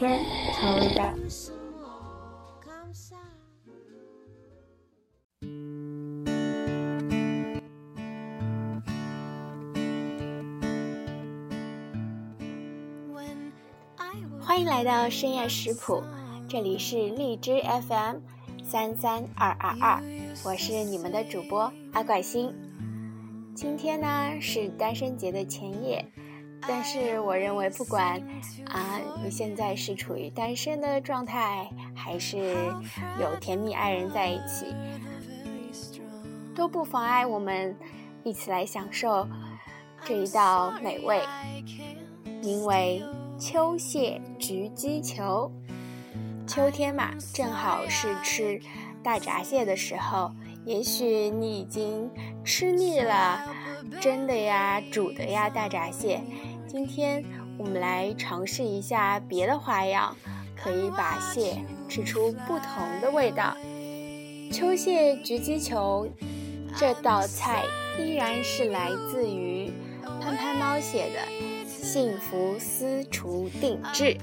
天。欢迎来到深夜食谱，这里是荔枝 FM 三三二二二，我是你们的主播阿怪星。今天呢是单身节的前夜，但是我认为不管啊你现在是处于单身的状态，还是有甜蜜爱人在一起，都不妨碍我们一起来享受这一道美味，名为。秋蟹焗鸡球，秋天嘛，正好是吃大闸蟹的时候。也许你已经吃腻了蒸的呀、煮的呀大闸蟹。今天我们来尝试一下别的花样，可以把蟹吃出不同的味道。秋蟹焗鸡球这道菜依然是来自于潘潘猫写的。幸福私厨定制。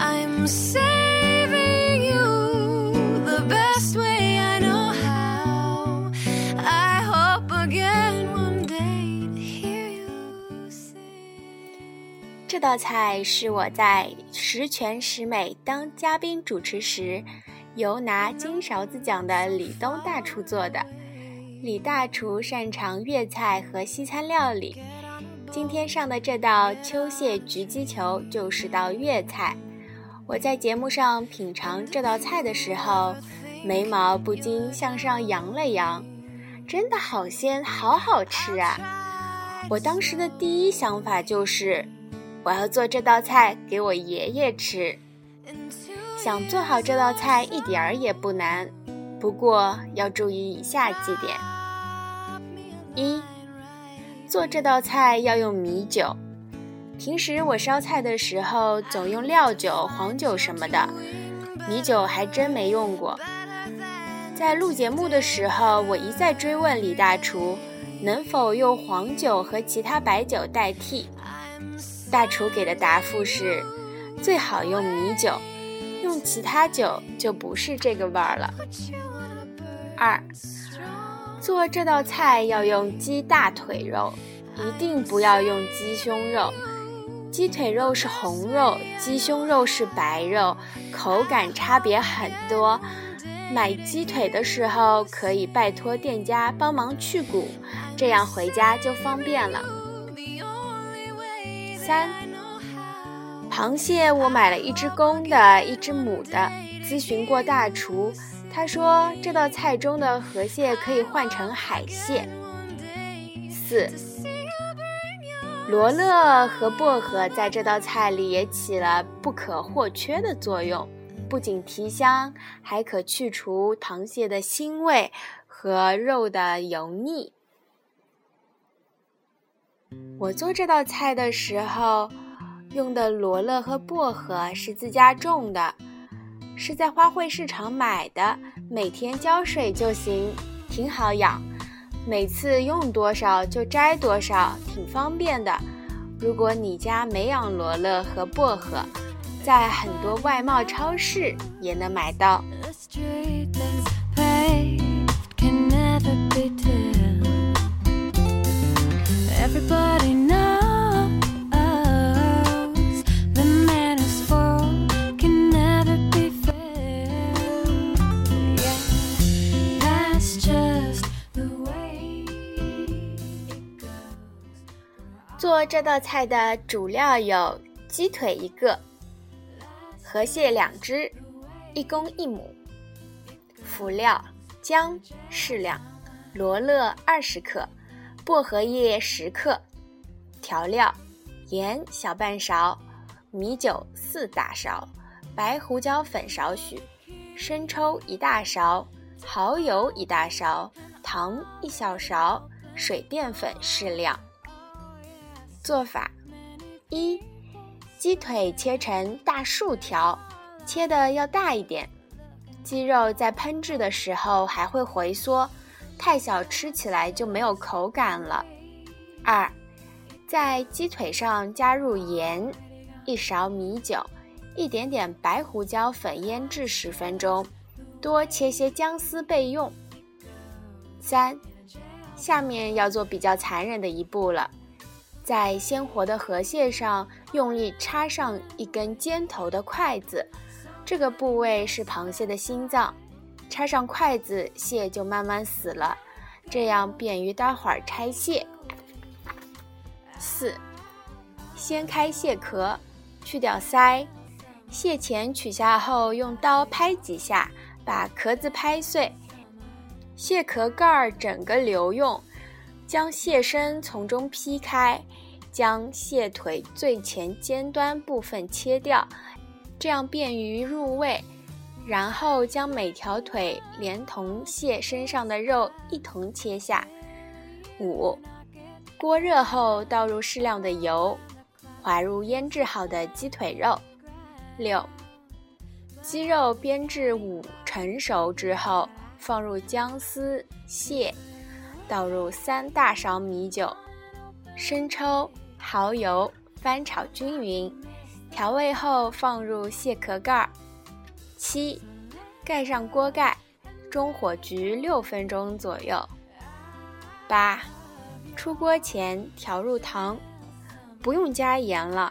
I'm sad 这道菜是我在十全十美当嘉宾主持时，由拿金勺子奖的李东大厨做的。李大厨擅长粤菜和西餐料理，今天上的这道秋蟹焗鸡球就是道粤菜。我在节目上品尝这道菜的时候，眉毛不禁向上扬了扬，真的好鲜，好好吃啊！我当时的第一想法就是，我要做这道菜给我爷爷吃。想做好这道菜一点儿也不难。不过要注意以下几点：一，做这道菜要用米酒。平时我烧菜的时候总用料酒、黄酒什么的，米酒还真没用过。在录节目的时候，我一再追问李大厨能否用黄酒和其他白酒代替，大厨给的答复是最好用米酒，用其他酒就不是这个味儿了。二，做这道菜要用鸡大腿肉，一定不要用鸡胸肉。鸡腿肉是红肉，鸡胸肉是白肉，口感差别很多。买鸡腿的时候可以拜托店家帮忙去骨，这样回家就方便了。三，螃蟹我买了一只公的，一只母的，咨询过大厨。他说：“这道菜中的河蟹可以换成海蟹。”四，罗勒和薄荷在这道菜里也起了不可或缺的作用，不仅提香，还可去除螃蟹的腥味和肉的油腻。我做这道菜的时候用的罗勒和薄荷是自家种的。是在花卉市场买的，每天浇水就行，挺好养。每次用多少就摘多少，挺方便的。如果你家没养罗勒和薄荷，在很多外贸超市也能买到。这道菜的主料有鸡腿一个，河蟹两只，一公一母。辅料：姜适量，罗勒二十克，薄荷叶十克。调料：盐小半勺，米酒四大勺，白胡椒粉少许，生抽一大勺，蚝油一大勺，糖一小勺，水淀粉适量。做法：一、鸡腿切成大竖条，切的要大一点。鸡肉在烹制的时候还会回缩，太小吃起来就没有口感了。二，在鸡腿上加入盐、一勺米酒、一点点白胡椒粉腌制十分钟，多切些姜丝备用。三，下面要做比较残忍的一步了。在鲜活的河蟹上用力插上一根尖头的筷子，这个部位是螃蟹的心脏。插上筷子，蟹就慢慢死了，这样便于待会儿拆蟹。四，掀开蟹壳，去掉鳃，蟹钳取下后，用刀拍几下，把壳子拍碎，蟹壳盖儿整个留用。将蟹身从中劈开，将蟹腿最前尖端部分切掉，这样便于入味。然后将每条腿连同蟹身上的肉一同切下。五，锅热后倒入适量的油，滑入腌制好的鸡腿肉。六，鸡肉煸至五成熟之后，放入姜丝、蟹。倒入三大勺米酒、生抽、蚝油，翻炒均匀。调味后放入蟹壳盖儿。七，盖上锅盖，中火焗六分钟左右。八，出锅前调入糖，不用加盐了。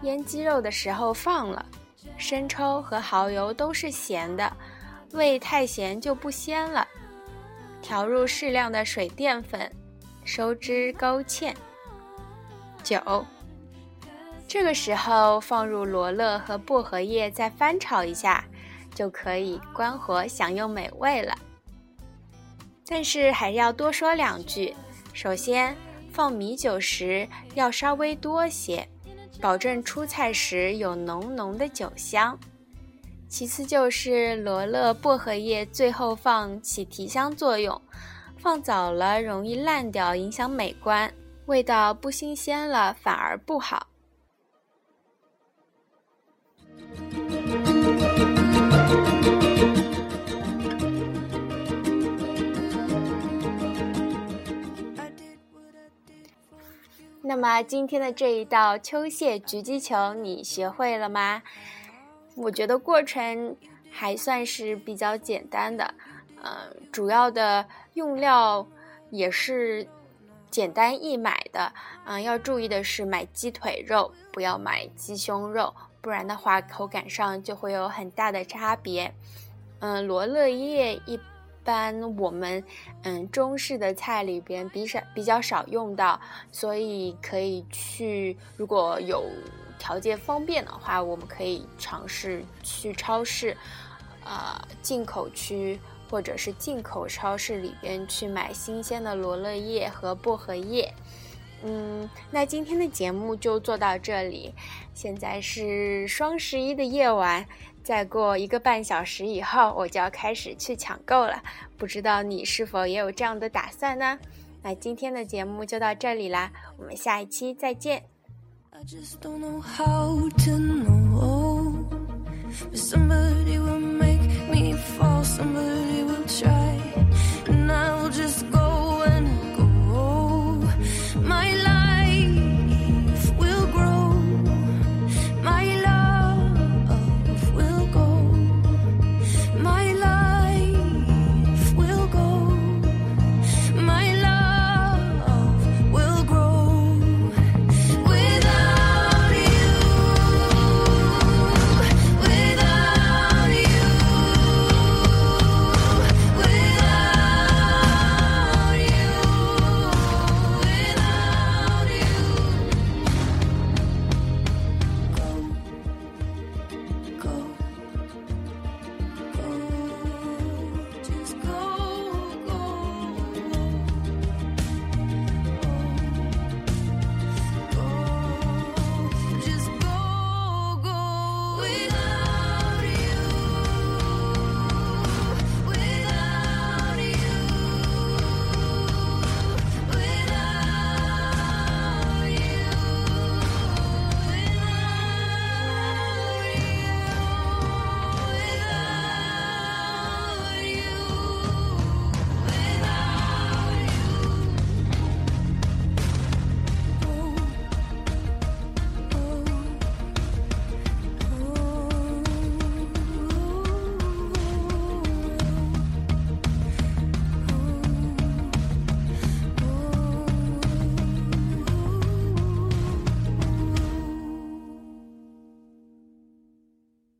腌鸡肉的时候放了。生抽和蚝油都是咸的，味太咸就不鲜了。调入适量的水淀粉，收汁勾芡。九，这个时候放入罗勒和薄荷叶，再翻炒一下，就可以关火享用美味了。但是还是要多说两句：首先，放米酒时要稍微多些，保证出菜时有浓浓的酒香。其次就是罗勒、薄荷叶，最后放起提香作用，放早了容易烂掉，影响美观，味道不新鲜了反而不好。那么今天的这一道秋蟹焗鸡球，你学会了吗？我觉得过程还算是比较简单的，呃，主要的用料也是简单易买的，嗯，要注意的是买鸡腿肉，不要买鸡胸肉，不然的话口感上就会有很大的差别。嗯，罗勒叶一般我们嗯中式的菜里边比少比较少用到，所以可以去如果有。条件方便的话，我们可以尝试去超市，呃，进口区或者是进口超市里边去买新鲜的罗勒叶和薄荷叶。嗯，那今天的节目就做到这里。现在是双十一的夜晚，再过一个半小时以后，我就要开始去抢购了。不知道你是否也有这样的打算呢？那今天的节目就到这里啦，我们下一期再见。I just don't know how to know. But somebody will make me fall, somebody will try, and I will just go.